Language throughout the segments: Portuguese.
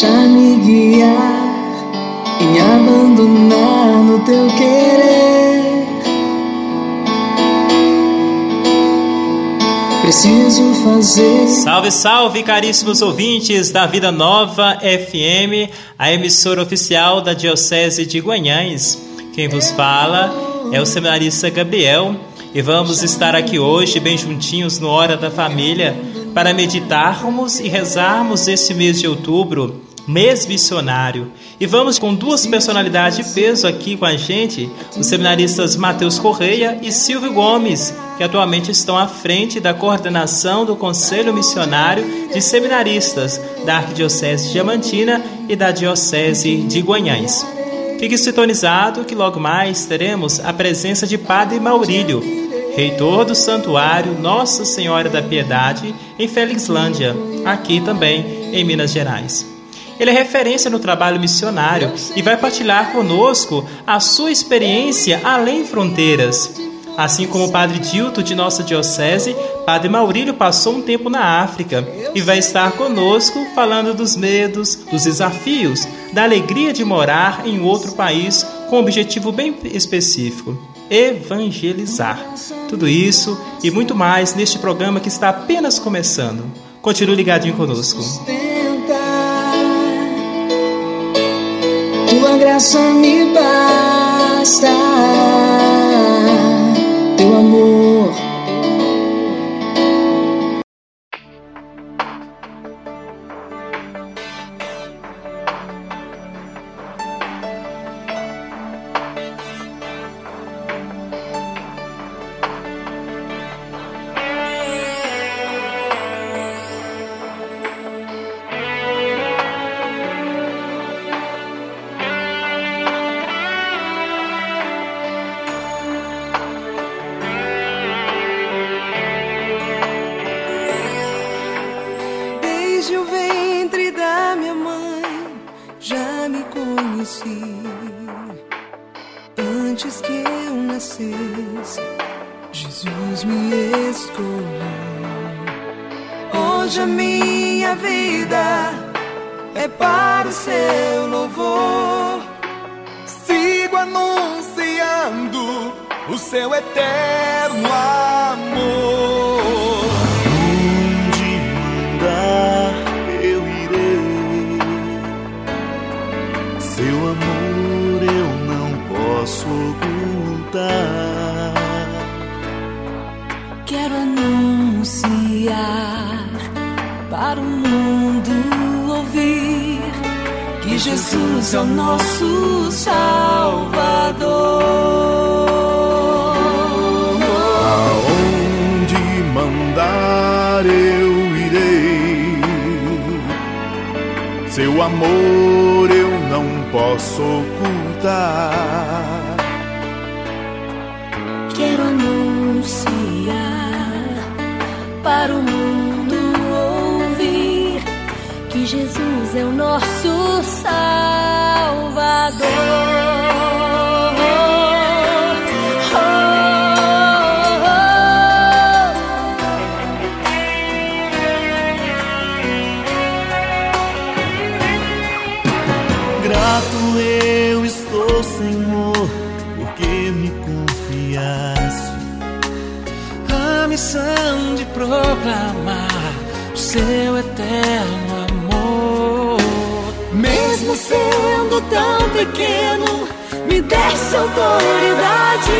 Deixa-me guiar em abandonar no teu querer. Preciso fazer. Salve, salve, caríssimos ouvintes da Vida Nova FM, a emissora oficial da Diocese de Guanhães. Quem vos fala é o seminarista Gabriel e vamos estar aqui hoje, bem juntinhos, no Hora da Família, para meditarmos e rezarmos esse mês de outubro, mês missionário. E vamos com duas personalidades de peso aqui com a gente, os seminaristas Matheus Correia e Silvio Gomes, que atualmente estão à frente da coordenação do Conselho Missionário de Seminaristas da Arquidiocese de Diamantina e da Diocese de Guanhães. Fique sintonizado que logo mais teremos a presença de Padre Maurílio, reitor do Santuário Nossa Senhora da Piedade em Felixlândia, aqui também em Minas Gerais. Ele é referência no trabalho missionário e vai partilhar conosco a sua experiência além fronteiras. Assim como o Padre Dilto de nossa Diocese, Padre Maurílio passou um tempo na África e vai estar conosco falando dos medos, dos desafios, da alegria de morar em outro país com um objetivo bem específico: evangelizar. Tudo isso e muito mais neste programa que está apenas começando. Continue ligadinho conosco. Tua graça me basta, para o mundo ouvir que Jesus é o nosso Salvador. Desse autoridade.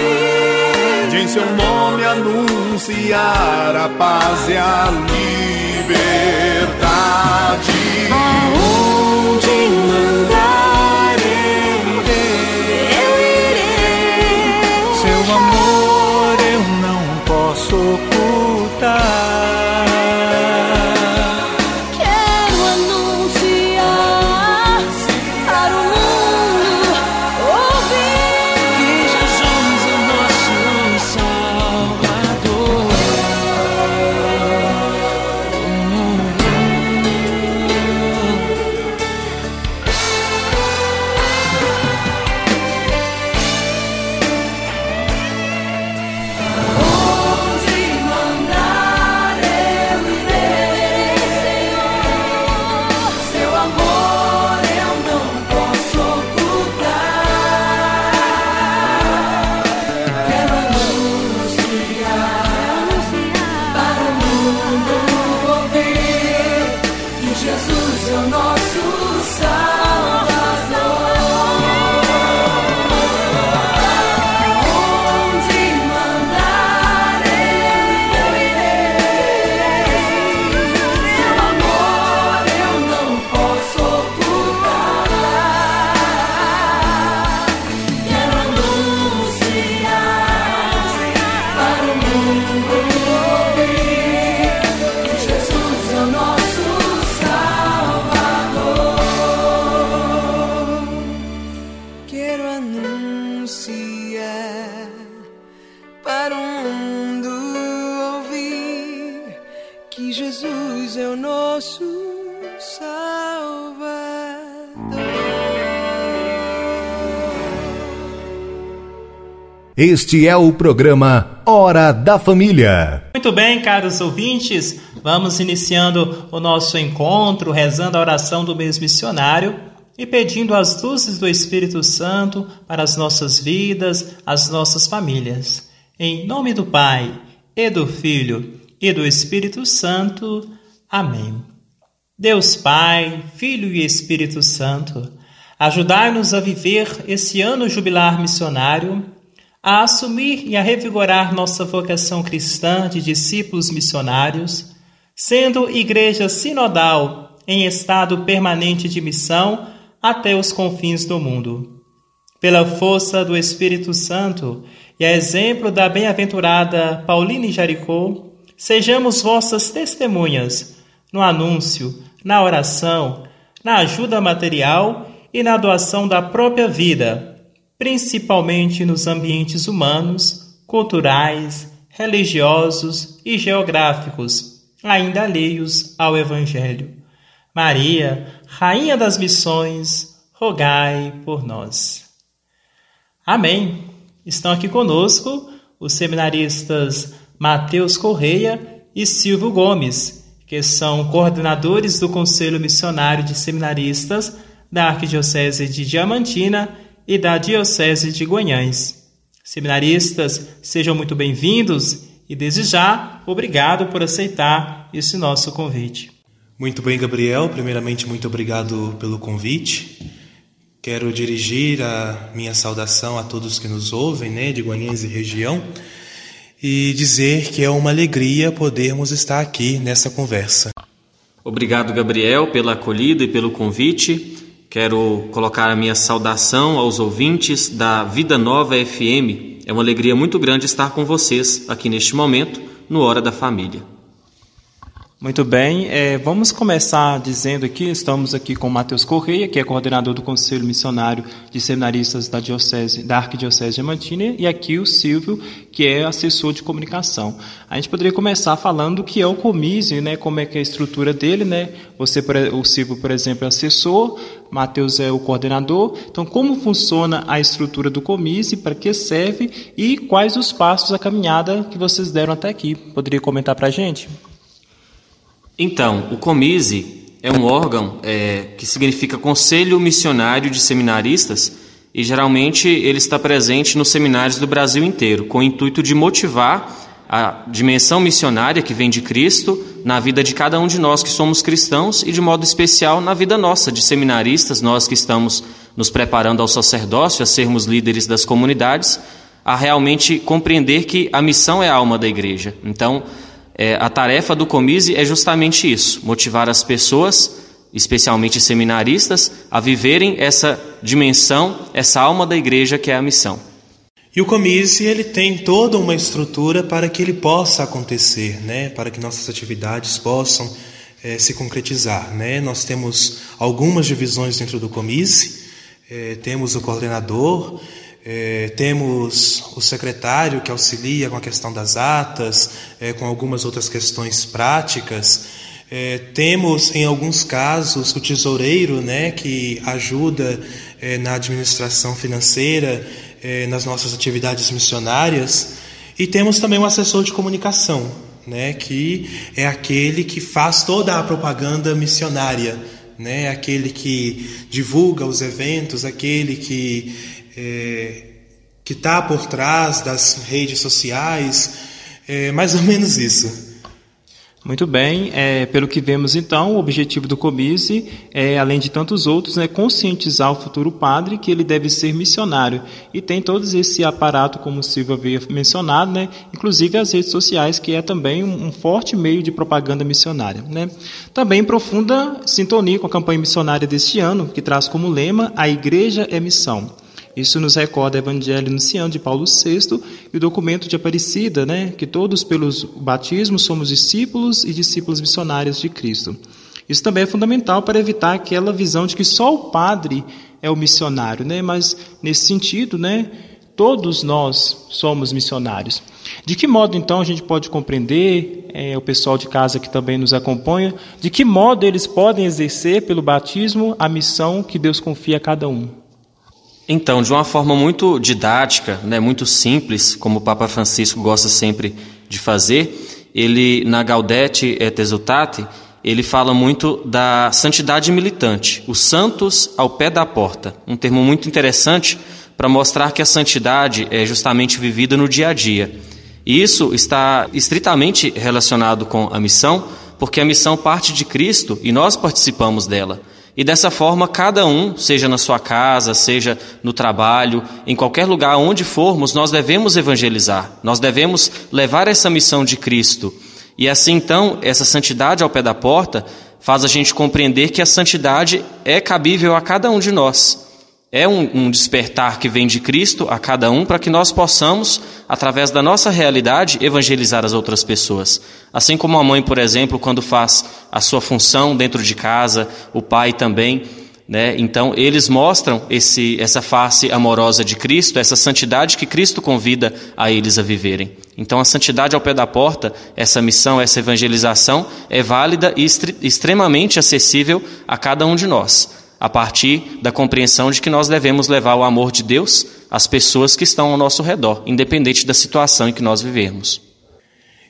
de em seu nome anunciar a paz e a liberdade. Aonde mandar Jesus. Este é o programa Hora da Família. Muito bem, caros ouvintes, vamos iniciando o nosso encontro, rezando a oração do mês missionário e pedindo as luzes do Espírito Santo para as nossas vidas, as nossas famílias. Em nome do Pai, e do Filho, e do Espírito Santo. Amém. Deus Pai, Filho e Espírito Santo, ajudai-nos a viver esse ano jubilar missionário a assumir e a revigorar nossa vocação cristã de discípulos missionários, sendo igreja sinodal em estado permanente de missão até os confins do mundo. Pela força do Espírito Santo e a exemplo da bem-aventurada Pauline Jaricó, sejamos vossas testemunhas no anúncio, na oração, na ajuda material e na doação da própria vida principalmente nos ambientes humanos, culturais, religiosos e geográficos, ainda alheios ao Evangelho. Maria, Rainha das Missões, rogai por nós. Amém. Estão aqui conosco os seminaristas Mateus Correia e Silvio Gomes, que são coordenadores do Conselho Missionário de Seminaristas da Arquidiocese de Diamantina e da Diocese de Guanhães. Seminaristas, sejam muito bem-vindos e, desde já, obrigado por aceitar esse nosso convite. Muito bem, Gabriel. Primeiramente, muito obrigado pelo convite. Quero dirigir a minha saudação a todos que nos ouvem, né, de Guanhães e região, e dizer que é uma alegria podermos estar aqui nessa conversa. Obrigado, Gabriel, pela acolhida e pelo convite. Quero colocar a minha saudação aos ouvintes da Vida Nova FM. É uma alegria muito grande estar com vocês aqui neste momento, no Hora da Família. Muito bem, é, vamos começar dizendo aqui, estamos aqui com Matheus Correia, que é coordenador do Conselho Missionário de Seminaristas da, Diocese, da Arquidiocese de Amantina, e aqui o Silvio, que é assessor de comunicação. A gente poderia começar falando o que é o Comise, né, como é que é a estrutura dele, né? Você, o Silvio, por exemplo, é assessor, Matheus é o coordenador. Então, como funciona a estrutura do Comise, para que serve e quais os passos, a caminhada que vocês deram até aqui? Poderia comentar para a gente? Então, o COMISE é um órgão é, que significa Conselho Missionário de Seminaristas e geralmente ele está presente nos seminários do Brasil inteiro, com o intuito de motivar a dimensão missionária que vem de Cristo na vida de cada um de nós que somos cristãos e de modo especial na vida nossa de seminaristas, nós que estamos nos preparando ao sacerdócio, a sermos líderes das comunidades, a realmente compreender que a missão é a alma da igreja. Então, é, a tarefa do Comise é justamente isso: motivar as pessoas, especialmente seminaristas, a viverem essa dimensão, essa alma da igreja que é a missão. E o Comise ele tem toda uma estrutura para que ele possa acontecer, né? Para que nossas atividades possam é, se concretizar, né? Nós temos algumas divisões dentro do Comise, é, temos o coordenador, é, temos o secretário que auxilia com a questão das atas, é, com algumas outras questões práticas. É, temos, em alguns casos, o tesoureiro, né, que ajuda é, na administração financeira, é, nas nossas atividades missionárias. E temos também um assessor de comunicação, né, que é aquele que faz toda a propaganda missionária, né, aquele que divulga os eventos, aquele que é, que está por trás das redes sociais, é mais ou menos isso. Muito bem, é, pelo que vemos então, o objetivo do Comise é, além de tantos outros, é conscientizar o futuro padre que ele deve ser missionário. E tem todo esse aparato, como o Silvio havia mencionado, né, inclusive as redes sociais, que é também um, forte meio de propaganda missionária. Né. Também profunda sintonia com a campanha missionária deste ano, que traz como lema A Igreja é Missão. Isso nos recorda o Evangelho Anunciando de Paulo VI e o documento de Aparecida, né, que todos pelos batismos somos discípulos e discípulos missionários de Cristo. Isso também é fundamental para evitar aquela visão de que só o padre é o missionário, né? Mas nesse sentido, né, todos nós somos missionários. De que modo então a gente pode compreender, é, o pessoal de casa que também nos acompanha, de que modo eles podem exercer pelo batismo a missão que Deus confia a cada um? Então, de uma forma muito didática, né, muito simples, como o Papa Francisco gosta sempre de fazer, ele na Gaudete et Exultate, ele fala muito da santidade militante, os santos ao pé da porta, um termo muito interessante para mostrar que a santidade é justamente vivida no dia a dia. E isso está estritamente relacionado com a missão, porque a missão parte de Cristo e nós participamos dela. E dessa forma, cada um, seja na sua casa, seja no trabalho, em qualquer lugar onde formos, nós devemos evangelizar, nós devemos levar essa missão de Cristo. E assim então, essa santidade ao pé da porta faz a gente compreender que a santidade é cabível a cada um de nós. É um, um despertar que vem de Cristo a cada um para que nós possamos, através da nossa realidade, evangelizar as outras pessoas. Assim como a mãe, por exemplo, quando faz a sua função dentro de casa, o pai também. Né? Então, eles mostram esse, essa face amorosa de Cristo, essa santidade que Cristo convida a eles a viverem. Então, a santidade ao pé da porta, essa missão, essa evangelização, é válida e extremamente acessível a cada um de nós a partir da compreensão de que nós devemos levar o amor de Deus às pessoas que estão ao nosso redor, independente da situação em que nós vivemos.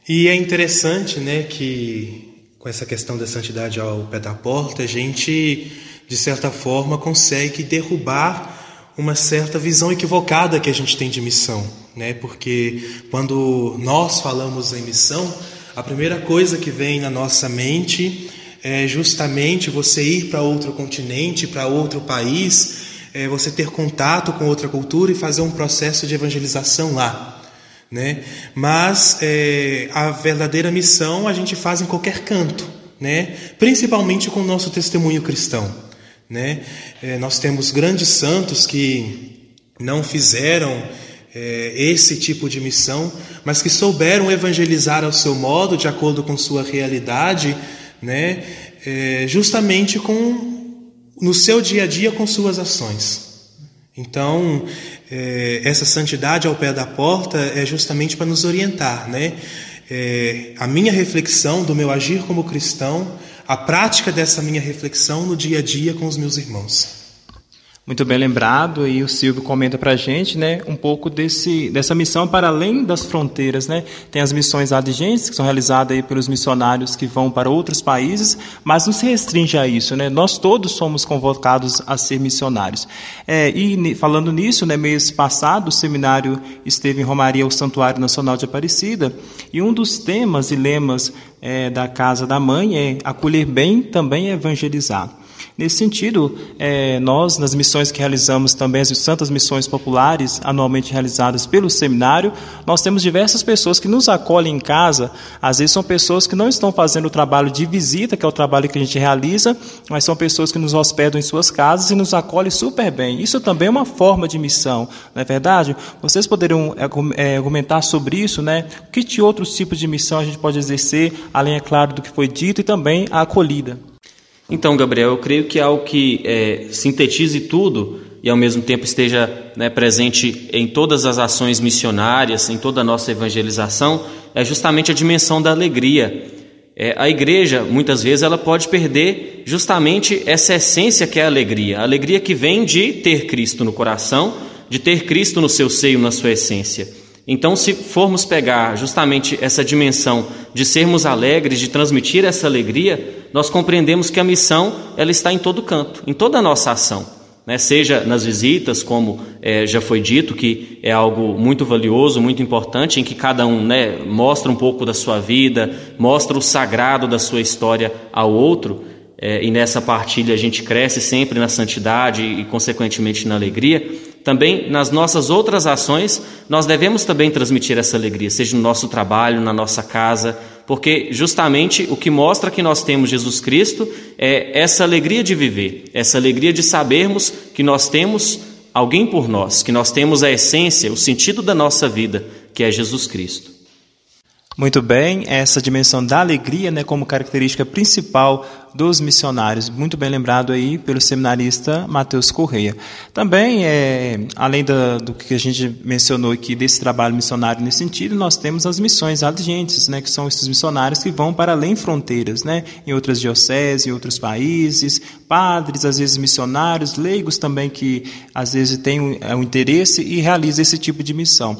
E é interessante, né, que com essa questão da santidade ao pé da porta, a gente, de certa forma, consegue derrubar uma certa visão equivocada que a gente tem de missão, né? Porque quando nós falamos em missão, a primeira coisa que vem na nossa mente é justamente você ir para outro continente, para outro país, é você ter contato com outra cultura e fazer um processo de evangelização lá. Né? Mas é, a verdadeira missão a gente faz em qualquer canto, né? principalmente com o nosso testemunho cristão. Né? É, nós temos grandes santos que não fizeram é, esse tipo de missão, mas que souberam evangelizar ao seu modo, de acordo com sua realidade, né? É, justamente com no seu dia a dia com suas ações. Então, é, essa santidade ao pé da porta é justamente para nos orientar, né? É, a minha reflexão do meu agir como cristão, a prática dessa minha reflexão no dia a dia com os meus irmãos. Muito bem lembrado, e o Silvio comenta para a gente né, um pouco desse, dessa missão para além das fronteiras. Né? Tem as missões adigentes, que são realizadas aí pelos missionários que vão para outros países, mas não se restringe a isso. Né? Nós todos somos convocados a ser missionários. É, e falando nisso, né, mês passado, o seminário esteve em Romaria, o Santuário Nacional de Aparecida, e um dos temas e lemas é, da Casa da Mãe é acolher bem, também evangelizar. Nesse sentido, é, nós, nas missões que realizamos também, as santas missões populares, anualmente realizadas pelo seminário, nós temos diversas pessoas que nos acolhem em casa. Às vezes são pessoas que não estão fazendo o trabalho de visita, que é o trabalho que a gente realiza, mas são pessoas que nos hospedam em suas casas e nos acolhem super bem. Isso também é uma forma de missão, não é verdade? Vocês poderiam é, argumentar sobre isso, né? Que outros tipos de missão a gente pode exercer, além, é claro, do que foi dito, e também a acolhida? Então, Gabriel, eu creio que algo que é, sintetize tudo e ao mesmo tempo esteja né, presente em todas as ações missionárias, em toda a nossa evangelização, é justamente a dimensão da alegria. É, a igreja, muitas vezes, ela pode perder justamente essa essência que é a alegria, a alegria que vem de ter Cristo no coração, de ter Cristo no seu seio, na sua essência. Então, se formos pegar justamente essa dimensão de sermos alegres, de transmitir essa alegria, nós compreendemos que a missão ela está em todo canto, em toda a nossa ação. Né? Seja nas visitas, como é, já foi dito, que é algo muito valioso, muito importante, em que cada um né, mostra um pouco da sua vida, mostra o sagrado da sua história ao outro, é, e nessa partilha a gente cresce sempre na santidade e, consequentemente, na alegria também nas nossas outras ações, nós devemos também transmitir essa alegria, seja no nosso trabalho, na nossa casa, porque justamente o que mostra que nós temos Jesus Cristo é essa alegria de viver, essa alegria de sabermos que nós temos alguém por nós, que nós temos a essência, o sentido da nossa vida, que é Jesus Cristo. Muito bem, essa dimensão da alegria, né, como característica principal dos missionários, muito bem lembrado aí pelo seminarista Matheus Correia. Também, é, além da, do que a gente mencionou aqui desse trabalho missionário nesse sentido, nós temos as missões adigentes, né, que são esses missionários que vão para além fronteiras, né, em outras dioceses, em outros países, padres, às vezes missionários, leigos também que às vezes têm um, um interesse e realizam esse tipo de missão.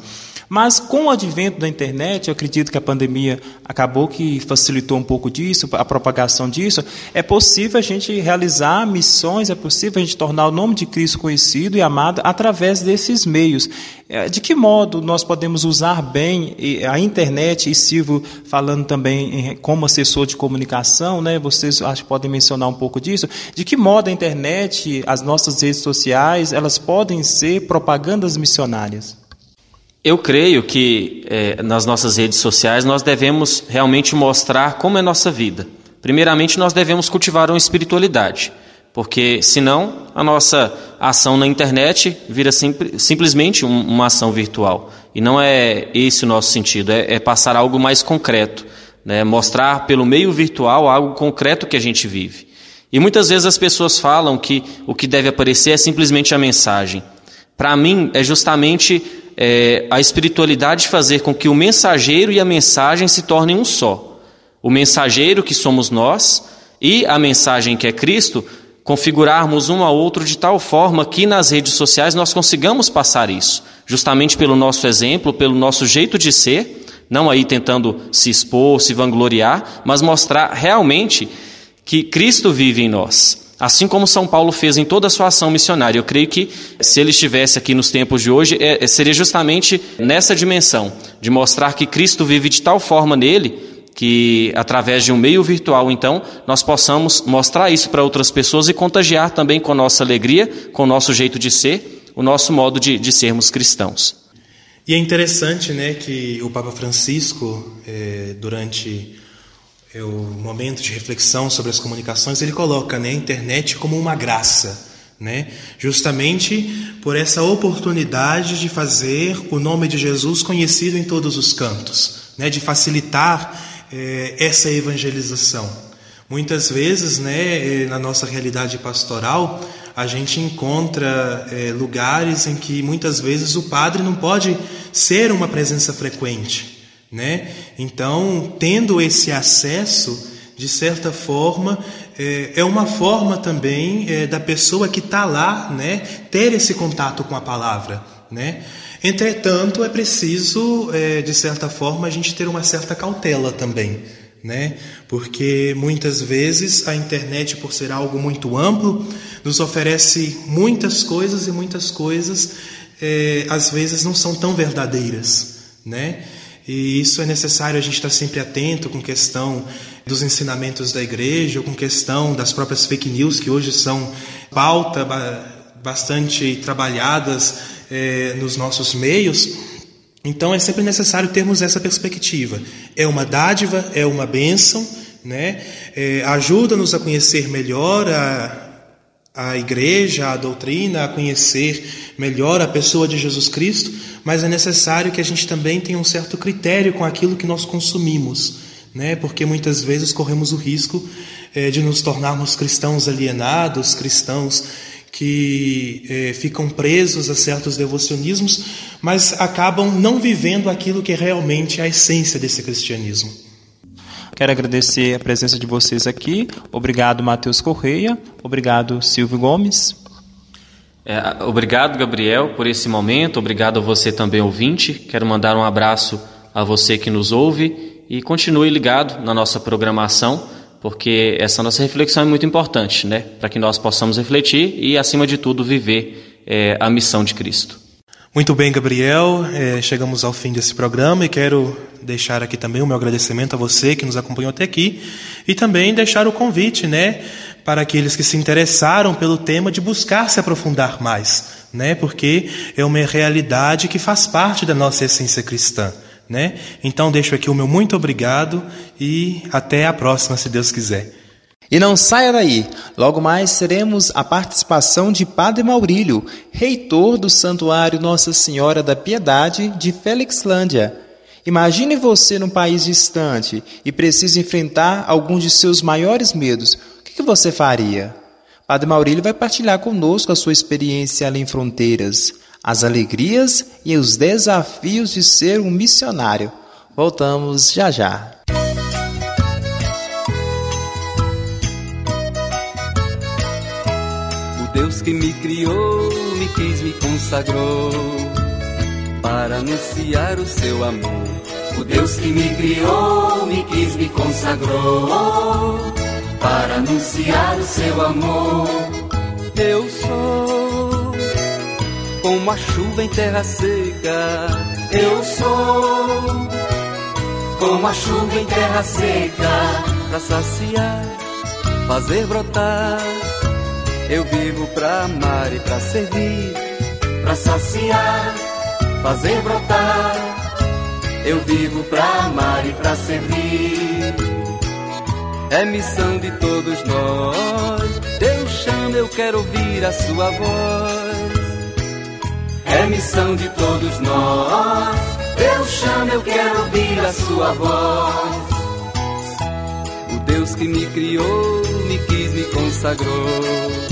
Mas com o advento da internet, eu acredito que a pandemia acabou que facilitou um pouco disso, a propagação disso, é possível a gente realizar missões, é possível a gente tornar o nome de Cristo conhecido e amado através desses meios. É, de que modo nós podemos usar bem a internet, e Silvio falando também como assessor de comunicação, né? vocês acho que podem mencionar um pouco disso, de que modo a internet, as nossas redes sociais, elas podem ser propagandas missionárias? Eu creio que é, nas nossas redes sociais nós devemos realmente mostrar como é nossa vida. Primeiramente, nós devemos cultivar uma espiritualidade, porque senão a nossa ação na internet vira sim, simplesmente um, uma ação virtual. E não é esse o nosso sentido, é, é passar algo mais concreto, né? mostrar pelo meio virtual algo concreto que a gente vive. E muitas vezes as pessoas falam que o que deve aparecer é simplesmente a mensagem. Para mim, é justamente é, a espiritualidade fazer com que o mensageiro e a mensagem se tornem um só. O mensageiro, que somos nós, e a mensagem, que é Cristo, configurarmos um ao outro de tal forma que nas redes sociais nós consigamos passar isso, justamente pelo nosso exemplo, pelo nosso jeito de ser, não aí tentando se expor, se vangloriar, mas mostrar realmente que Cristo vive em nós. Assim como São Paulo fez em toda a sua ação missionária. Eu creio que se ele estivesse aqui nos tempos de hoje, é, seria justamente nessa dimensão, de mostrar que Cristo vive de tal forma nele, que através de um meio virtual, então, nós possamos mostrar isso para outras pessoas e contagiar também com nossa alegria, com o nosso jeito de ser, o nosso modo de, de sermos cristãos. E é interessante né, que o Papa Francisco, é, durante o momento de reflexão sobre as comunicações, ele coloca né, a internet como uma graça, né? justamente por essa oportunidade de fazer o nome de Jesus conhecido em todos os cantos, né? de facilitar é, essa evangelização. Muitas vezes, né, na nossa realidade pastoral, a gente encontra é, lugares em que muitas vezes o padre não pode ser uma presença frequente. Né? Então, tendo esse acesso, de certa forma, é, é uma forma também é, da pessoa que está lá né, ter esse contato com a palavra. Né? Entretanto, é preciso, é, de certa forma, a gente ter uma certa cautela também. Né? Porque muitas vezes a internet, por ser algo muito amplo, nos oferece muitas coisas e muitas coisas é, às vezes não são tão verdadeiras. Né? E isso é necessário a gente estar sempre atento com questão dos ensinamentos da igreja, com questão das próprias fake news que hoje são pauta bastante trabalhadas é, nos nossos meios. Então é sempre necessário termos essa perspectiva. É uma dádiva, é uma bênção, né? É, Ajuda-nos a conhecer melhor a, a igreja, a doutrina, a conhecer melhor a pessoa de Jesus Cristo, mas é necessário que a gente também tenha um certo critério com aquilo que nós consumimos, né? porque muitas vezes corremos o risco é, de nos tornarmos cristãos alienados, cristãos que é, ficam presos a certos devocionismos, mas acabam não vivendo aquilo que é realmente a essência desse cristianismo. Quero agradecer a presença de vocês aqui. Obrigado, Matheus Correia. Obrigado, Silvio Gomes. É, obrigado, Gabriel, por esse momento. Obrigado a você também, ouvinte. Quero mandar um abraço a você que nos ouve e continue ligado na nossa programação, porque essa nossa reflexão é muito importante, né? Para que nós possamos refletir e, acima de tudo, viver é, a missão de Cristo. Muito bem, Gabriel. É, chegamos ao fim desse programa e quero deixar aqui também o meu agradecimento a você que nos acompanhou até aqui e também deixar o convite, né, para aqueles que se interessaram pelo tema de buscar se aprofundar mais, né, porque é uma realidade que faz parte da nossa essência cristã, né? Então deixo aqui o meu muito obrigado e até a próxima, se Deus quiser. E não saia daí, logo mais teremos a participação de Padre Maurílio, reitor do Santuário Nossa Senhora da Piedade de Felixlândia. Imagine você num país distante e precisa enfrentar alguns de seus maiores medos. O que você faria? Padre Maurílio vai partilhar conosco a sua experiência além fronteiras, as alegrias e os desafios de ser um missionário. Voltamos já já. Deus que me criou, me quis, me consagrou para anunciar o seu amor. O Deus que me criou, me quis, me consagrou para anunciar o seu amor. Eu sou como a chuva em terra seca. Eu sou como a chuva em terra seca para saciar, fazer brotar. Eu vivo pra amar e pra servir, pra saciar, fazer brotar. Eu vivo pra amar e pra servir. É missão de todos nós. Deus chama, eu quero ouvir a sua voz. É missão de todos nós. Deus chama, eu quero ouvir a sua voz. O Deus que me criou, me quis, me consagrou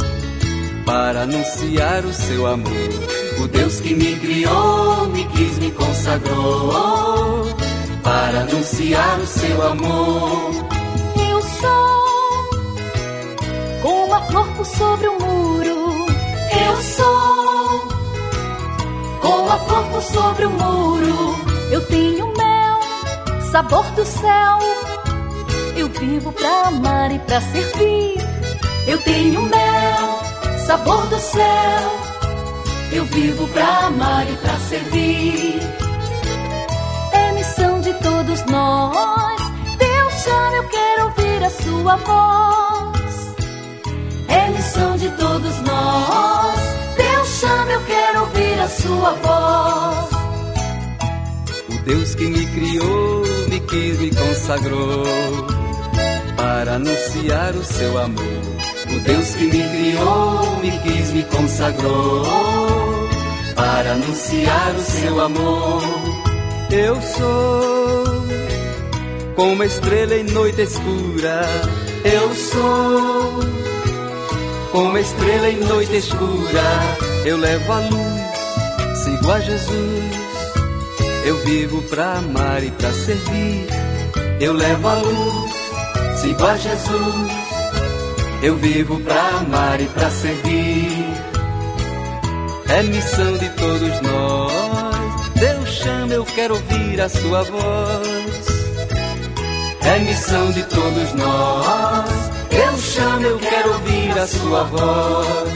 para anunciar o seu amor. O Deus que me criou, me quis, me consagrou para anunciar o seu amor. Eu sou como a flor por sobre o muro. Eu sou como a flor por sobre o muro. Eu tenho mel, sabor do céu. Eu vivo pra amar e pra servir. Eu tenho mel, sabor do céu. Eu vivo pra amar e pra servir. É missão de todos nós. Deus chama, eu quero ouvir a sua voz. É missão de todos nós. Deus chama, eu quero ouvir a sua voz. O Deus que me criou, me quis, me consagrou para anunciar o seu amor. O Deus que me criou, me quis, me consagrou para anunciar o seu amor. Eu sou como a estrela em noite escura. Eu sou como a estrela em noite escura. Eu levo a luz, sigo a Jesus. Eu vivo pra amar e pra servir. Eu levo a luz, sigo a Jesus. Eu vivo pra amar e pra servir. É missão de todos nós. Deus chama, eu quero ouvir a sua voz. É missão de todos nós. Deus chama, eu quero ouvir a sua voz.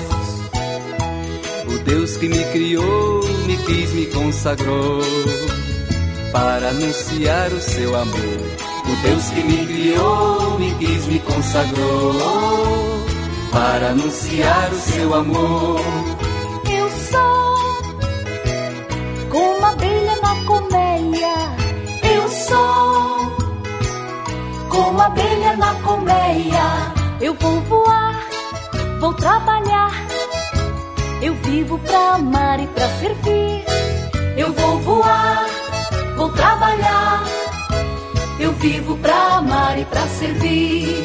O Deus que me criou, me quis, me consagrou para anunciar o seu amor. O Deus que me criou, me quis, me consagrou para anunciar o seu amor. Eu sou como abelha na colmeia. Eu sou como abelha na colmeia. Eu vou voar, vou trabalhar. Eu vivo pra amar e pra servir. Eu vou voar, vou trabalhar. Eu vivo pra amar e pra servir.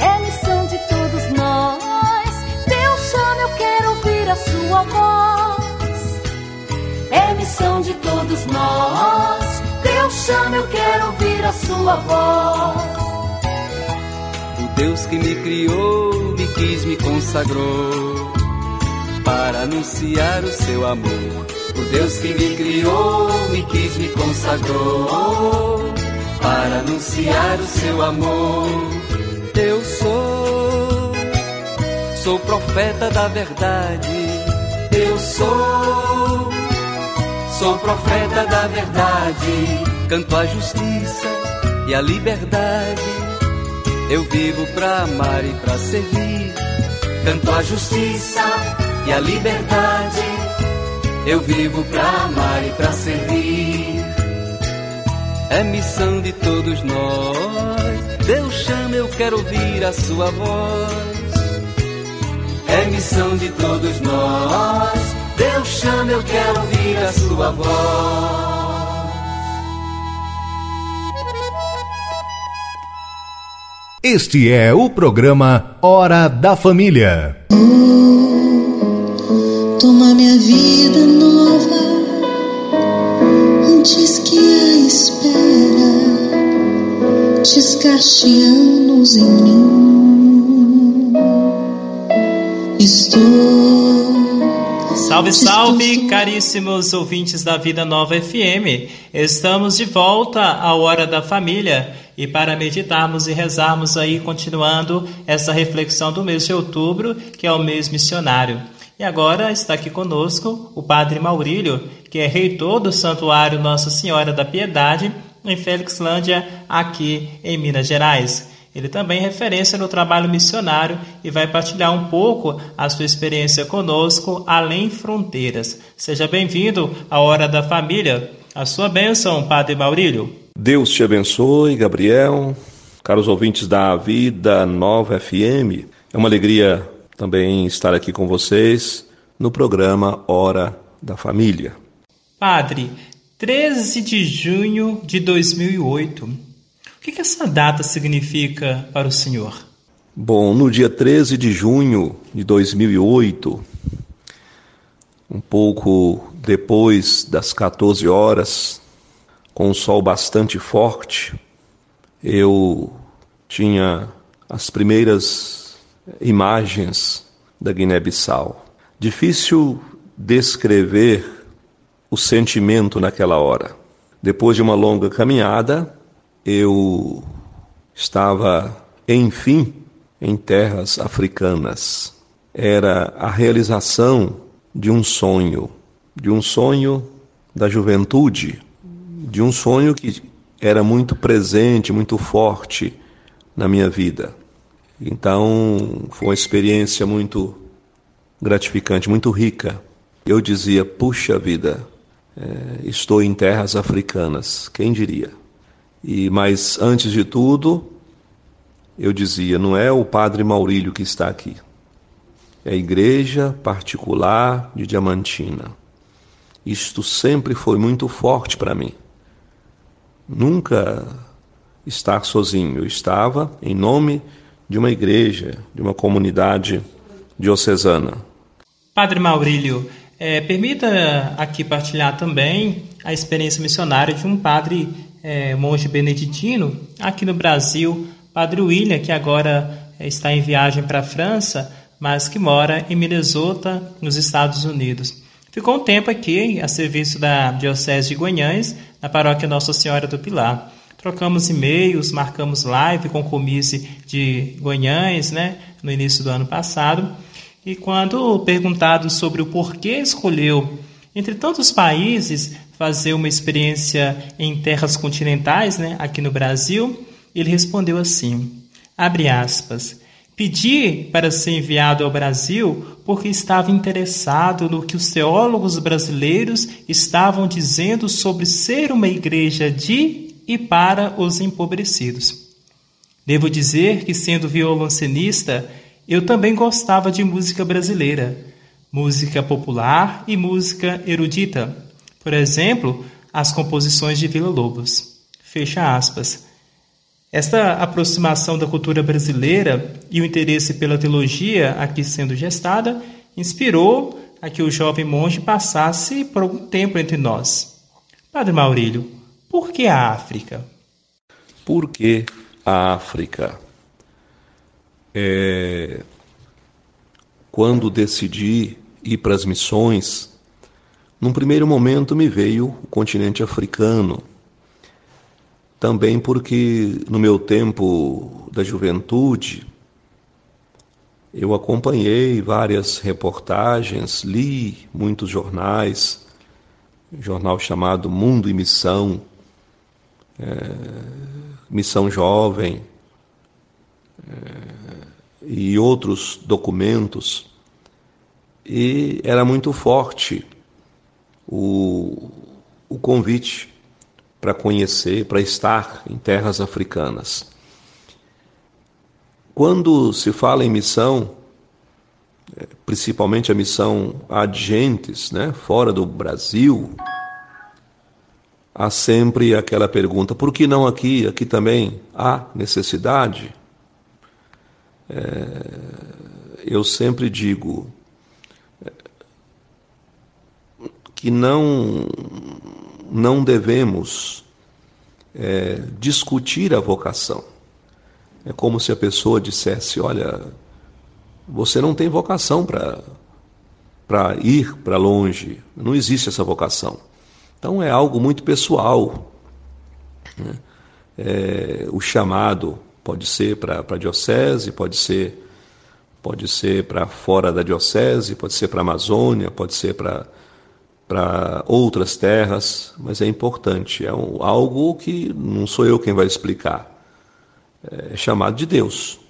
É missão de todos nós. Deus chama, eu quero ouvir a sua voz. É missão de todos nós. Deus chama, eu quero ouvir a sua voz. O Deus que me criou, me quis, me consagrou para anunciar o seu amor. O Deus que me criou, me quis, me consagrou para anunciar o seu amor. Eu sou, sou profeta da verdade. Eu sou, sou profeta da verdade. Canto a justiça e a liberdade. Eu vivo pra amar e pra servir. Canto a justiça e a liberdade. Eu vivo pra amar e pra servir. É missão de todos nós. Deus chama, eu quero ouvir a sua voz. É missão de todos nós. Deus chama, eu quero ouvir a sua voz. Este é o programa Hora da Família. Toma minha vida nova antes que a espera desgaste anos em mim. Estou. Salve, salve, caríssimos ouvintes da Vida Nova FM. Estamos de volta à Hora da Família e para meditarmos e rezarmos aí, continuando essa reflexão do mês de outubro, que é o mês missionário. E agora está aqui conosco o Padre Maurílio, que é reitor do Santuário Nossa Senhora da Piedade, em Felixlândia, aqui em Minas Gerais. Ele também é referência no trabalho missionário e vai partilhar um pouco a sua experiência conosco além fronteiras. Seja bem-vindo à Hora da Família. A sua bênção, Padre Maurílio. Deus te abençoe, Gabriel. Caros ouvintes da Vida Nova FM, é uma alegria também estar aqui com vocês no programa Hora da Família. Padre, 13 de junho de 2008 que, que essa data significa para o senhor? Bom, no dia 13 de junho de 2008, um pouco depois das 14 horas, com um sol bastante forte, eu tinha as primeiras imagens da Guiné-Bissau. Difícil descrever o sentimento naquela hora. Depois de uma longa caminhada, eu estava, enfim, em terras africanas. Era a realização de um sonho, de um sonho da juventude, de um sonho que era muito presente, muito forte na minha vida. Então, foi uma experiência muito gratificante, muito rica. Eu dizia: puxa vida, é, estou em terras africanas, quem diria? E mas antes de tudo, eu dizia, não é o padre Maurílio que está aqui. É a igreja particular de Diamantina. Isto sempre foi muito forte para mim. Nunca estar sozinho. Eu estava em nome de uma igreja, de uma comunidade diocesana. Padre Maurílio, é, permita aqui partilhar também a experiência missionária de um padre é, monge beneditino, aqui no Brasil, Padre William, que agora é, está em viagem para a França, mas que mora em Minnesota, nos Estados Unidos. Ficou um tempo aqui a serviço da Diocese de Guanhães, na paróquia Nossa Senhora do Pilar. Trocamos e-mails, marcamos live com o Comise de Guanhães, né, no início do ano passado. E quando perguntado sobre o porquê escolheu, entre tantos países, fazer uma experiência em terras continentais, né, aqui no Brasil, ele respondeu assim: abre aspas. Pedi para ser enviado ao Brasil porque estava interessado no que os teólogos brasileiros estavam dizendo sobre ser uma igreja de e para os empobrecidos. Devo dizer que, sendo violoncenista, eu também gostava de música brasileira, música popular e música erudita. Por exemplo, as composições de Vila Lobos. Fecha aspas. Esta aproximação da cultura brasileira e o interesse pela teologia aqui sendo gestada inspirou a que o jovem monge passasse por algum tempo entre nós. Padre Maurílio, por que a África? Por que a África? É... Quando decidi ir para as missões, num primeiro momento me veio o continente africano, também porque no meu tempo da juventude eu acompanhei várias reportagens, li muitos jornais, um jornal chamado Mundo e Missão, é, Missão Jovem é, e outros documentos, e era muito forte o, o convite para conhecer, para estar em terras africanas. Quando se fala em missão, é, principalmente a missão adjentes, né, fora do Brasil, há sempre aquela pergunta: por que não aqui? Aqui também há necessidade? É, eu sempre digo é, que não, não devemos é, discutir a vocação. É como se a pessoa dissesse: Olha, você não tem vocação para ir para longe, não existe essa vocação. Então é algo muito pessoal. Né? É, o chamado pode ser para a diocese, pode ser pode ser para fora da diocese, pode ser para a Amazônia, pode ser para para outras terras, mas é importante, é um, algo que não sou eu quem vai explicar. É chamado de Deus.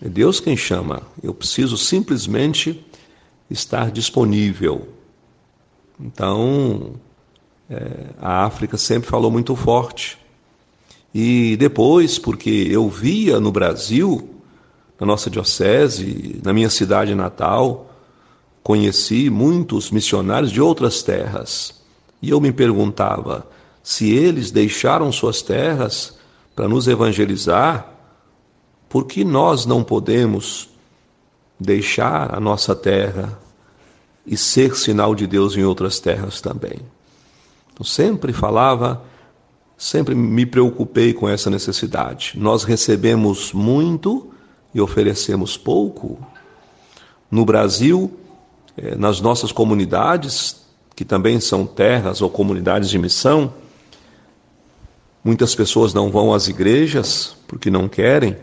É Deus quem chama. Eu preciso simplesmente estar disponível. Então, a África sempre falou muito forte. E depois, porque eu via no Brasil, na nossa diocese, na minha cidade natal, Conheci muitos missionários de outras terras e eu me perguntava se eles deixaram suas terras para nos evangelizar, por que nós não podemos deixar a nossa terra e ser sinal de Deus em outras terras também? Eu sempre falava, sempre me preocupei com essa necessidade. Nós recebemos muito e oferecemos pouco. No Brasil, é, nas nossas comunidades, que também são terras ou comunidades de missão, muitas pessoas não vão às igrejas porque não querem.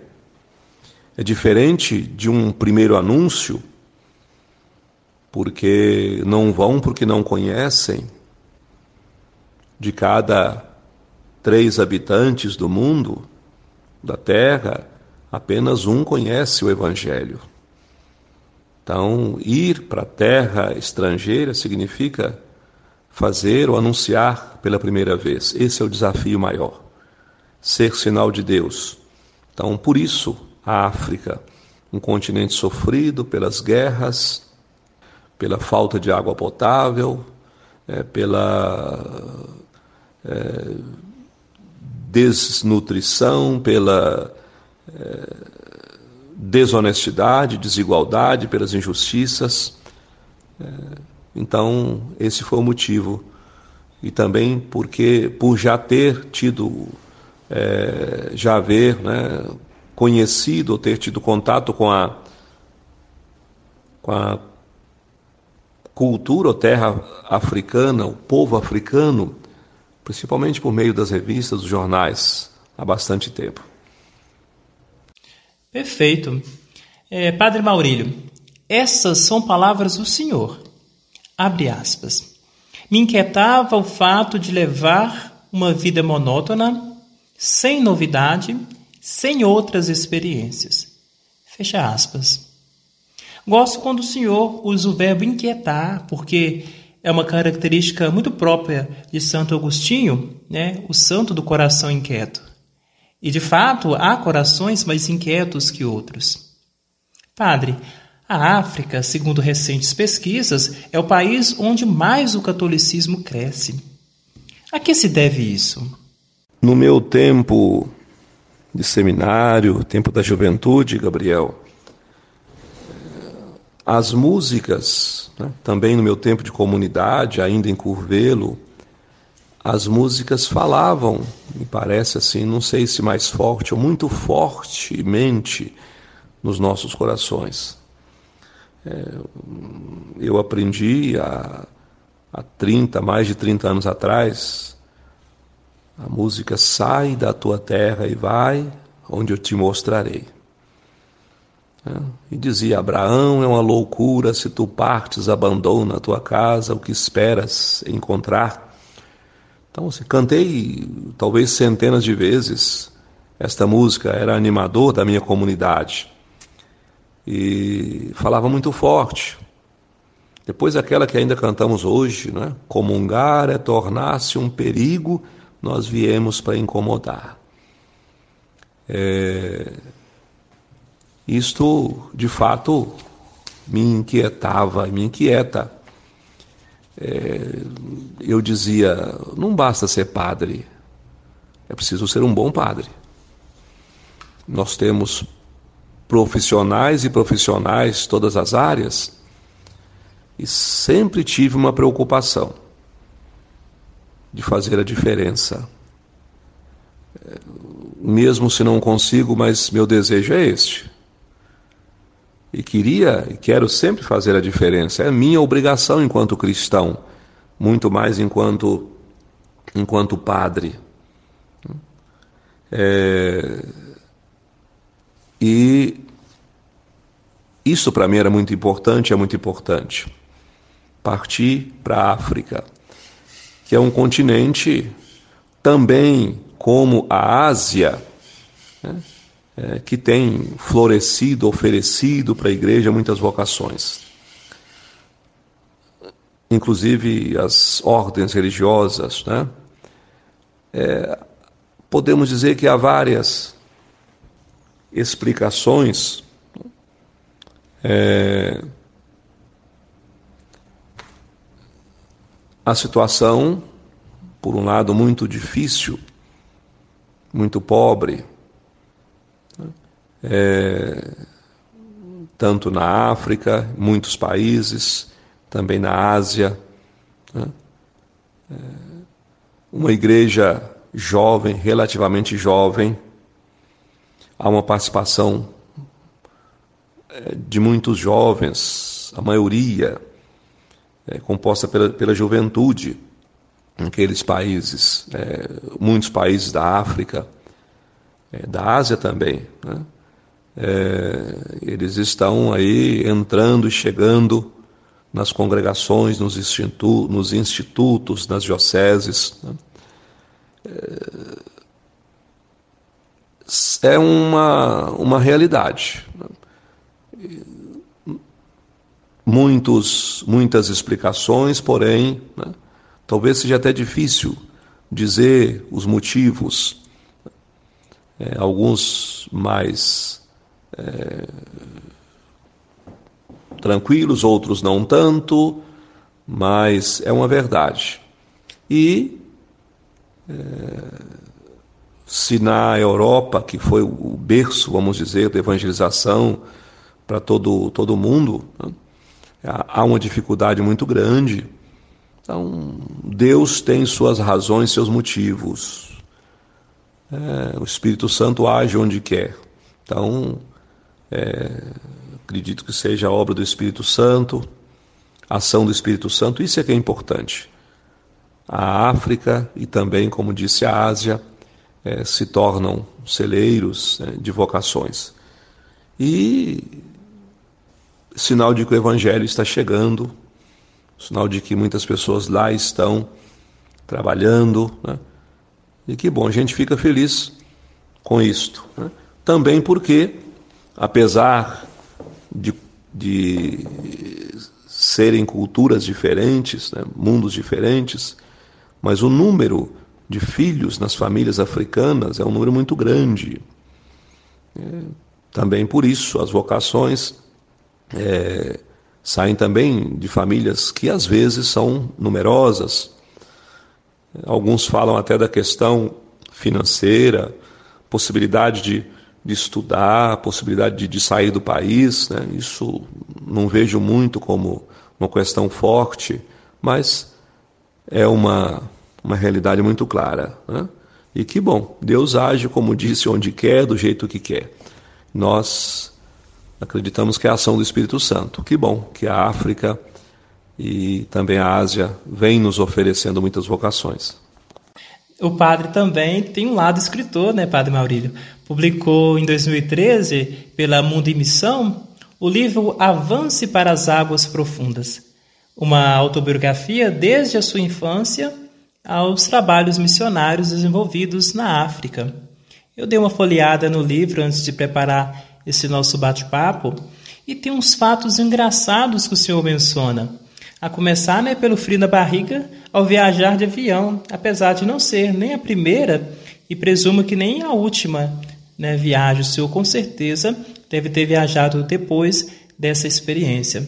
É diferente de um primeiro anúncio, porque não vão porque não conhecem. De cada três habitantes do mundo, da terra, apenas um conhece o Evangelho. Então, ir para a terra estrangeira significa fazer ou anunciar pela primeira vez. Esse é o desafio maior. Ser sinal de Deus. Então, por isso, a África, um continente sofrido pelas guerras, pela falta de água potável, é, pela é, desnutrição, pela é, desonestidade, desigualdade, pelas injustiças. É, então, esse foi o motivo. E também porque, por já ter tido, é, já haver né, conhecido ou ter tido contato com a, com a cultura ou terra africana, o povo africano, principalmente por meio das revistas, dos jornais, há bastante tempo. Perfeito. É, Padre Maurílio, essas são palavras do Senhor. Abre aspas. Me inquietava o fato de levar uma vida monótona, sem novidade, sem outras experiências. Fecha aspas. Gosto quando o Senhor usa o verbo inquietar, porque é uma característica muito própria de Santo Agostinho, né? o santo do coração inquieto. E de fato, há corações mais inquietos que outros. Padre, a África, segundo recentes pesquisas, é o país onde mais o catolicismo cresce. A que se deve isso? No meu tempo de seminário, tempo da juventude, Gabriel, as músicas, né, também no meu tempo de comunidade, ainda em Curvelo, as músicas falavam, me parece assim, não sei se mais forte ou muito fortemente nos nossos corações. É, eu aprendi há, há 30, mais de 30 anos atrás, a música Sai da tua terra e vai, onde eu te mostrarei. É, e dizia: Abraão é uma loucura, se tu partes, abandona a tua casa, o que esperas encontrar? Então, assim, cantei talvez centenas de vezes esta música, era animador da minha comunidade e falava muito forte. Depois aquela que ainda cantamos hoje, né? Comungar é tornar-se um perigo, nós viemos para incomodar. É... Isto, de fato, me inquietava e me inquieta é, eu dizia: não basta ser padre, é preciso ser um bom padre. Nós temos profissionais e profissionais, todas as áreas, e sempre tive uma preocupação de fazer a diferença. Mesmo se não consigo, mas meu desejo é este. E queria e quero sempre fazer a diferença. É minha obrigação enquanto cristão, muito mais enquanto enquanto padre. É... E isso para mim era muito importante, é muito importante partir para a África, que é um continente também como a Ásia, né, é, que tem florescido, oferecido para a igreja muitas vocações. Inclusive as ordens religiosas. Né? É, podemos dizer que há várias explicações. É, a situação, por um lado, muito difícil, muito pobre, é, tanto na África, muitos países, também na Ásia. Né? É, uma igreja jovem, relativamente jovem, há uma participação é, de muitos jovens, a maioria é, composta pela, pela juventude naqueles países, é, muitos países da África, é, da Ásia também. Né? É, eles estão aí entrando e chegando nas congregações, nos, institu nos institutos, nas dioceses. Né? É, é uma, uma realidade. Né? muitos, muitas explicações, porém, né, talvez seja até difícil dizer os motivos, é, alguns mais é, tranquilos, outros não tanto, mas é uma verdade. E é, se na Europa, que foi o berço, vamos dizer, da evangelização para todo, todo mundo, né, há uma dificuldade muito grande. Então, Deus tem suas razões, seus motivos. É, o Espírito Santo age onde quer. Então, é, acredito que seja obra do Espírito Santo, ação do Espírito Santo, isso é que é importante. A África e também, como disse, a Ásia é, se tornam celeiros né, de vocações. E sinal de que o Evangelho está chegando, sinal de que muitas pessoas lá estão trabalhando. Né? E que bom, a gente fica feliz com isto. Né? Também porque, apesar de, de serem culturas diferentes, né? mundos diferentes, mas o número de filhos nas famílias africanas é um número muito grande. É, também por isso as vocações é, saem também de famílias que às vezes são numerosas. Alguns falam até da questão financeira, possibilidade de, de estudar, possibilidade de, de sair do país. Né? Isso não vejo muito como uma questão forte, mas é uma, uma realidade muito clara. Né? E que bom, Deus age, como disse, onde quer, do jeito que quer. Nós acreditamos que é a ação do Espírito Santo. Que bom que a África e também a Ásia vem nos oferecendo muitas vocações. O padre também tem um lado escritor, né, Padre Maurílio? Publicou em 2013, pela Mundo e Missão, o livro Avance para as Águas Profundas, uma autobiografia desde a sua infância aos trabalhos missionários desenvolvidos na África. Eu dei uma folheada no livro antes de preparar esse nosso bate-papo. E tem uns fatos engraçados que o senhor menciona. A começar né, pelo frio na barriga ao viajar de avião, apesar de não ser nem a primeira e presumo que nem a última né. O senhor com certeza deve ter viajado depois dessa experiência.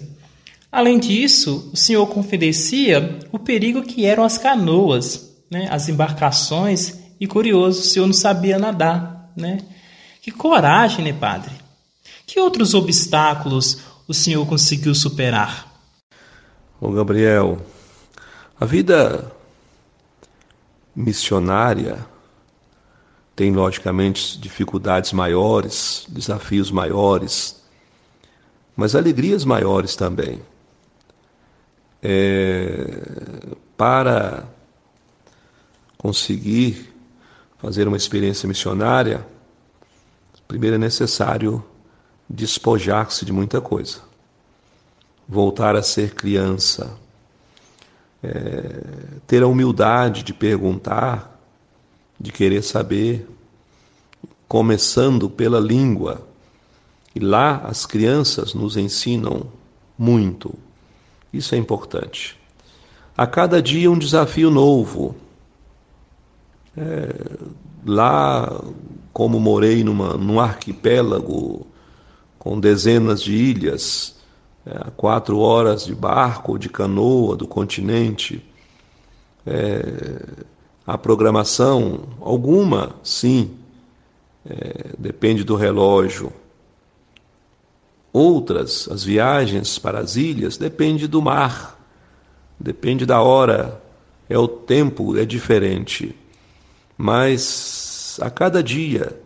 Além disso, o senhor confidencia o perigo que eram as canoas, né, as embarcações, e curioso, o senhor não sabia nadar. Né? Que coragem, né, padre? Que outros obstáculos o senhor conseguiu superar? Ô Gabriel, a vida missionária tem logicamente dificuldades maiores, desafios maiores, mas alegrias maiores também. É, para conseguir fazer uma experiência missionária, primeiro é necessário despojar-se de muita coisa, voltar a ser criança, é, ter a humildade de perguntar, de querer saber, começando pela língua. E lá as crianças nos ensinam muito. Isso é importante. A cada dia um desafio novo. É, lá, como morei numa, num arquipélago com dezenas de ilhas, é, quatro horas de barco ou de canoa do continente, é, a programação, alguma, sim, é, depende do relógio. Outras, as viagens para as ilhas, depende do mar, depende da hora, é o tempo, é diferente. Mas a cada dia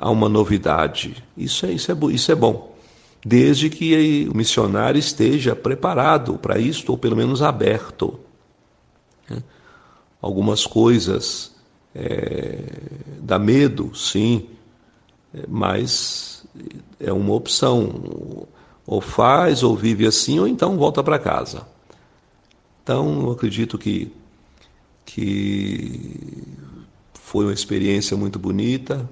há uma novidade. Isso é, isso é, isso é bom, desde que o missionário esteja preparado para isso, ou pelo menos aberto. Algumas coisas é, dá medo, sim, mas é uma opção. Ou faz, ou vive assim, ou então volta para casa. Então, eu acredito que, que foi uma experiência muito bonita,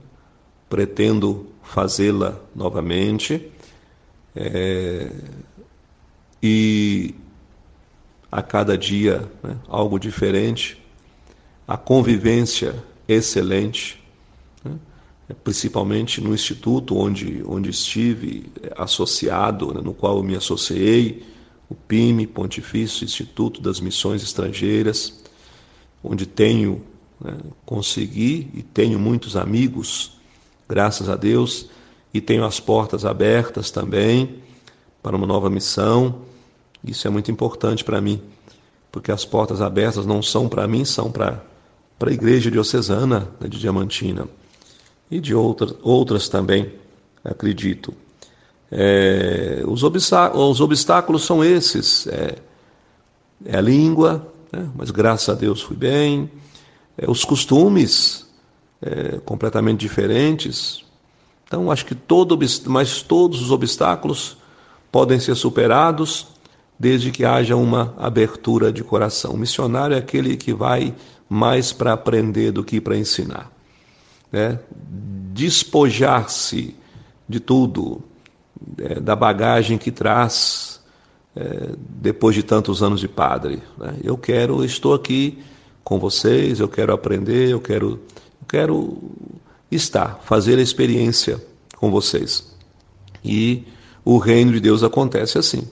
pretendo fazê-la novamente. É, e a cada dia né, algo diferente, a convivência excelente, né, principalmente no instituto onde, onde estive associado, né, no qual eu me associei, o PIME, Pontifício Instituto das Missões Estrangeiras, onde tenho, né, consegui e tenho muitos amigos, graças a Deus, e tenho as portas abertas também para uma nova missão. Isso é muito importante para mim, porque as portas abertas não são para mim, são para a Igreja Diocesana né, de Diamantina e de outras, outras também, acredito. É, os, os, obstáculos são esses: é, é a língua, né? mas graças a Deus fui bem, é, os costumes é, completamente diferentes. Então, acho que todo, mas todos os obstáculos podem ser superados desde que haja uma abertura de coração. O missionário é aquele que vai mais para aprender do que para ensinar. Né? Despojar-se de tudo, é, da bagagem que traz é, depois de tantos anos de padre. Né? Eu quero, estou aqui com vocês, eu quero aprender, eu quero, eu quero estar, fazer a experiência com vocês. E o reino de Deus acontece assim.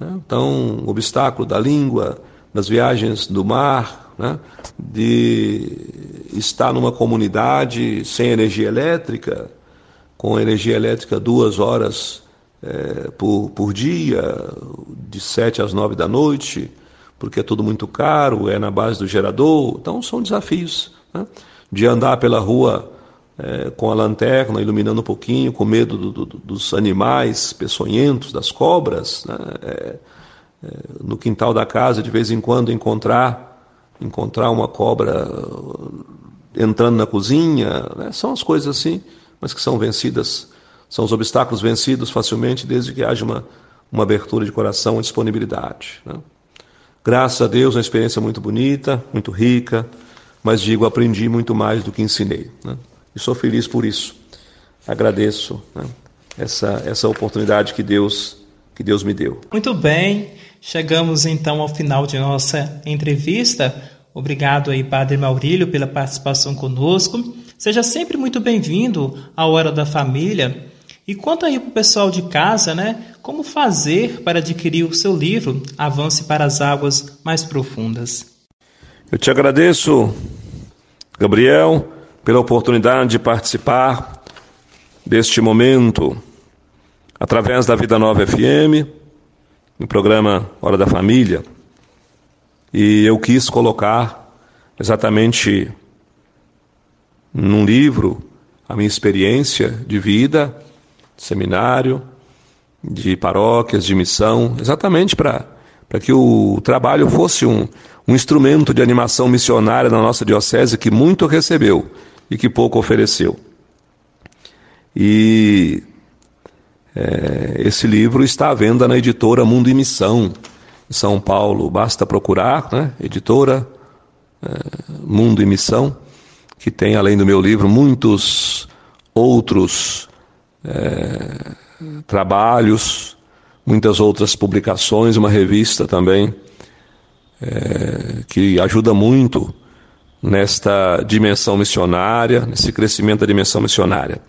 Né? Então, obstáculo da língua, das viagens do mar, né? de estar numa comunidade sem energia elétrica, com energia elétrica duas horas é, por, por dia, de sete às nove da noite, porque é tudo muito caro, é na base do gerador. Então são desafios. Né? De andar pela rua é, com a lanterna, iluminando um pouquinho, com medo do, do, dos animais peçonhentos, das cobras. Né? É, no quintal da casa, de vez em quando, encontrar, encontrar uma cobra entrando na cozinha. Né? São as coisas assim mas que são vencidas, são os obstáculos vencidos facilmente desde que haja uma, uma abertura de coração, uma disponibilidade. Né? Graças a Deus, uma experiência muito bonita, muito rica, mas digo, aprendi muito mais do que ensinei. Né? E sou feliz por isso. Agradeço né? essa, essa oportunidade que Deus, que Deus me deu. Muito bem, chegamos então ao final de nossa entrevista. Obrigado aí, Padre Maurílio, pela participação conosco. Seja sempre muito bem-vindo à Hora da Família. E conta aí para o pessoal de casa, né? Como fazer para adquirir o seu livro Avance para as Águas Mais Profundas. Eu te agradeço, Gabriel, pela oportunidade de participar deste momento através da Vida Nova FM, no programa Hora da Família. E eu quis colocar exatamente num livro a minha experiência de vida, seminário, de paróquias, de missão, exatamente para que o trabalho fosse um, um instrumento de animação missionária na nossa diocese que muito recebeu e que pouco ofereceu. E é, esse livro está à venda na editora Mundo e Missão, São Paulo. Basta procurar, né? editora é, Mundo e Missão, que tem, além do meu livro, muitos outros é, trabalhos, muitas outras publicações, uma revista também, é, que ajuda muito nesta dimensão missionária, nesse crescimento da dimensão missionária.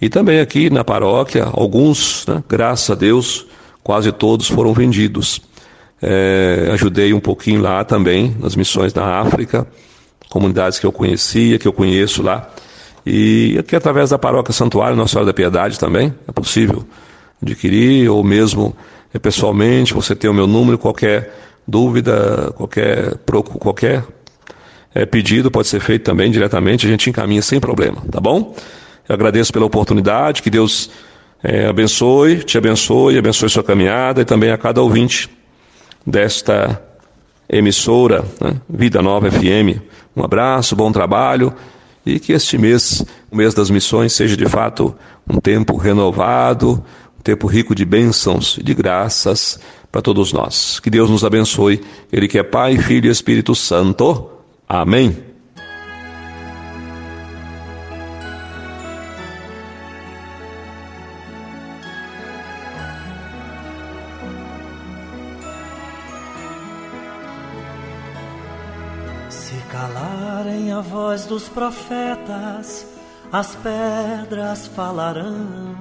E também aqui na paróquia, alguns, né, graças a Deus, quase todos foram vendidos. É, ajudei um pouquinho lá também, nas missões na África, comunidades que eu conhecia, que eu conheço lá. E aqui através da paróquia Santuário Nossa Senhora da Piedade também, é possível adquirir, ou mesmo é, pessoalmente, você tem o meu número, qualquer dúvida, qualquer, qualquer é, pedido pode ser feito também diretamente, a gente encaminha sem problema, tá bom? Eu agradeço pela oportunidade, que Deus é, abençoe, te abençoe, abençoe sua caminhada e também a cada ouvinte desta emissora, né, Vida Nova FM. Um abraço, bom trabalho e que este mês, o mês das missões, seja de fato um tempo renovado, um tempo rico de bênçãos e de graças para todos nós. Que Deus nos abençoe, Ele que é Pai, Filho e Espírito Santo. Amém. Voz dos profetas, as pedras falarão.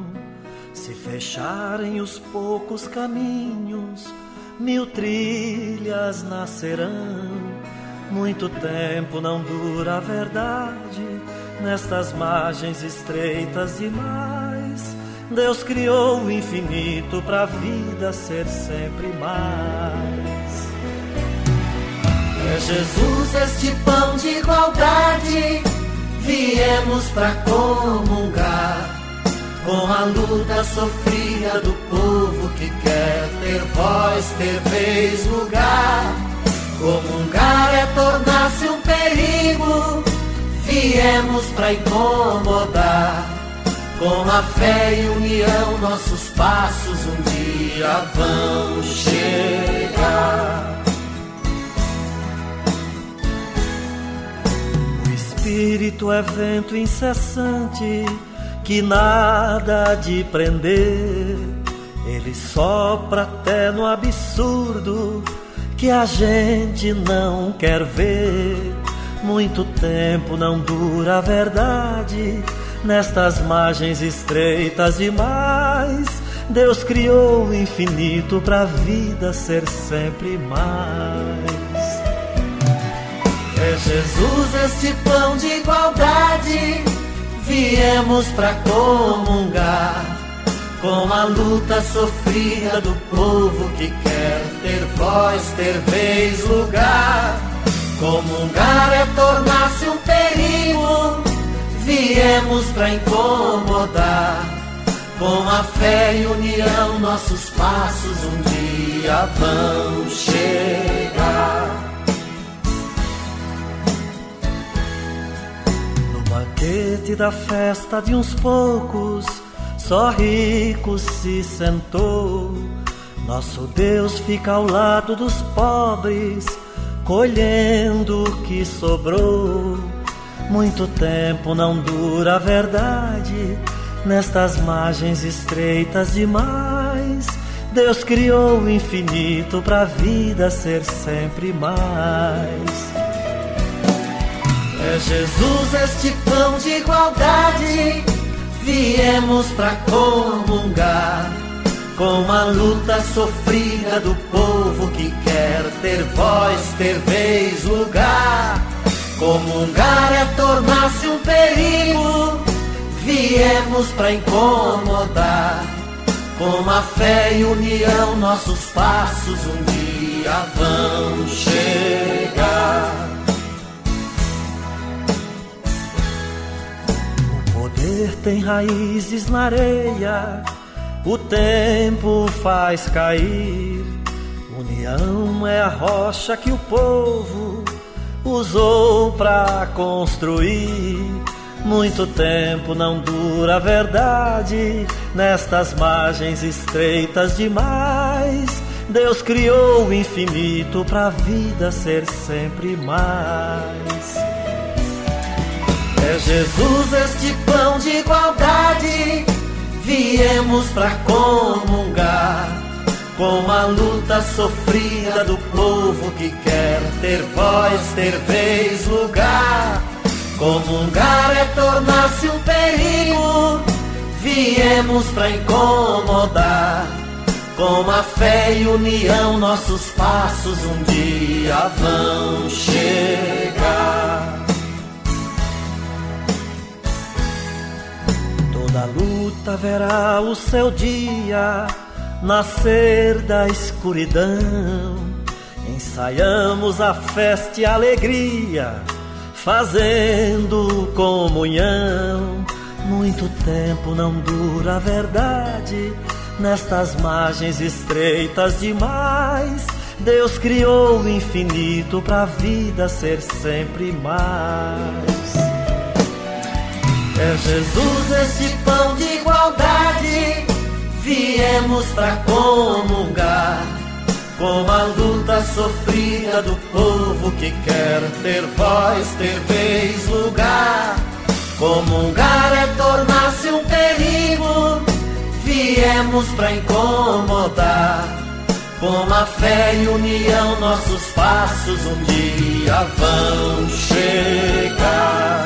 Se fecharem os poucos caminhos, mil trilhas nascerão. Muito tempo não dura a verdade, nestas margens estreitas demais. Deus criou o infinito para a vida ser sempre mais. É Jesus este pão de igualdade, viemos para comungar com a luta sofrida do povo que quer ter voz, ter vez, lugar. Comungar é tornar-se um perigo, viemos para incomodar. Com a fé e união, nossos passos um dia vão chegar. Espírito é vento incessante que nada de prender. Ele sopra até no absurdo que a gente não quer ver. Muito tempo não dura a verdade nestas margens estreitas demais. Deus criou o infinito para a vida ser sempre mais. Jesus este pão de igualdade, viemos para comungar com a luta sofrida do povo que quer ter voz, ter vez, lugar. Comungar é tornar-se um perigo, viemos para incomodar. Com a fé e união, nossos passos um dia vão chegar. Banquete da festa de uns poucos, só rico se sentou. Nosso Deus fica ao lado dos pobres, colhendo o que sobrou. Muito tempo não dura a verdade, nestas margens estreitas demais. Deus criou o infinito para a vida ser sempre mais. É Jesus este pão de igualdade, viemos para comungar com a luta sofrida do povo que quer ter voz, ter vez, lugar. Comungar é tornar-se um perigo, viemos viemos pra incomodar. Com a fé e união, nossos passos um dia vão chegar. Tem raízes na areia, o tempo faz cair. União é a rocha que o povo usou pra construir. Muito tempo não dura a verdade nestas margens estreitas demais. Deus criou o infinito pra vida ser sempre mais. Jesus este pão de igualdade, viemos pra comungar com a luta sofrida do povo que quer ter voz, ter vez, lugar. Comungar é tornar-se um perigo, viemos pra incomodar. Com a fé e união, nossos passos um dia vão chegar. Toda luta verá o seu dia nascer da escuridão. Ensaiamos a festa e a alegria, fazendo comunhão. Muito tempo não dura a verdade, nestas margens estreitas demais. Deus criou o infinito para a vida ser sempre mais. É Jesus esse pão de igualdade viemos pra comungar com a luta sofrida do povo que quer ter voz, ter vez, lugar. Comungar é tornar-se um perigo, viemos pra incomodar. Com a fé e união, nossos passos um dia vão chegar.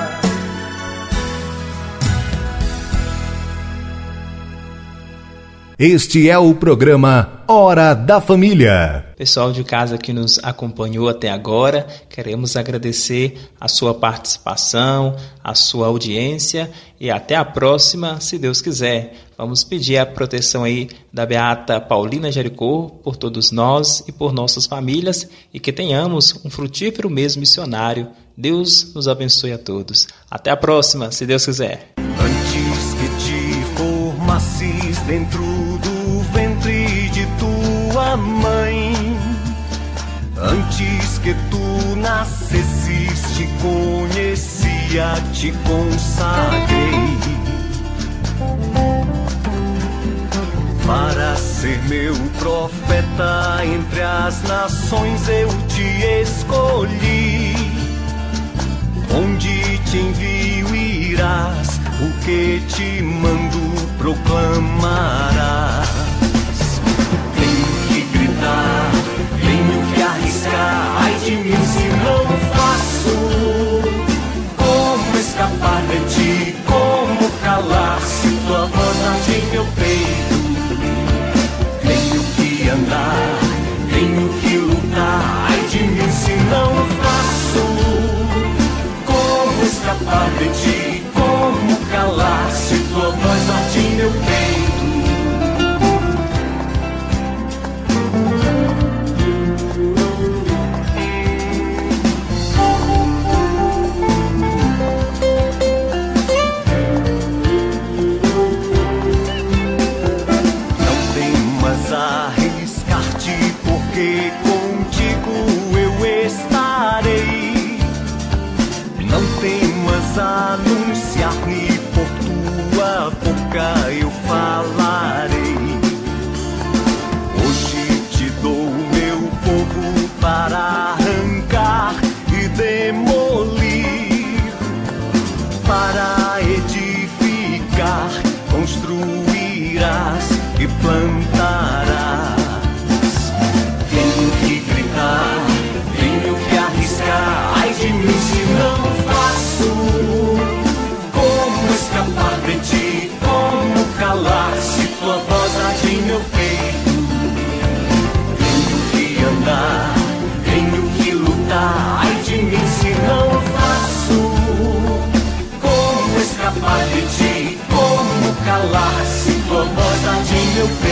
Este é o programa Hora da Família. Pessoal de casa que nos acompanhou até agora, queremos agradecer a sua participação, a sua audiência e até a próxima, se Deus quiser. Vamos pedir a proteção aí da Beata Paulina Jericó por todos nós e por nossas famílias e que tenhamos um frutífero mês missionário. Deus nos abençoe a todos. Até a próxima, se Deus quiser. Antes que te formasses dentro que tu nascesses, te conhecia, te consagrei. Para ser meu profeta entre as nações eu te escolhi. Onde te envio irás, o que te mando proclamarás. Meu peito? follow. eu fiz.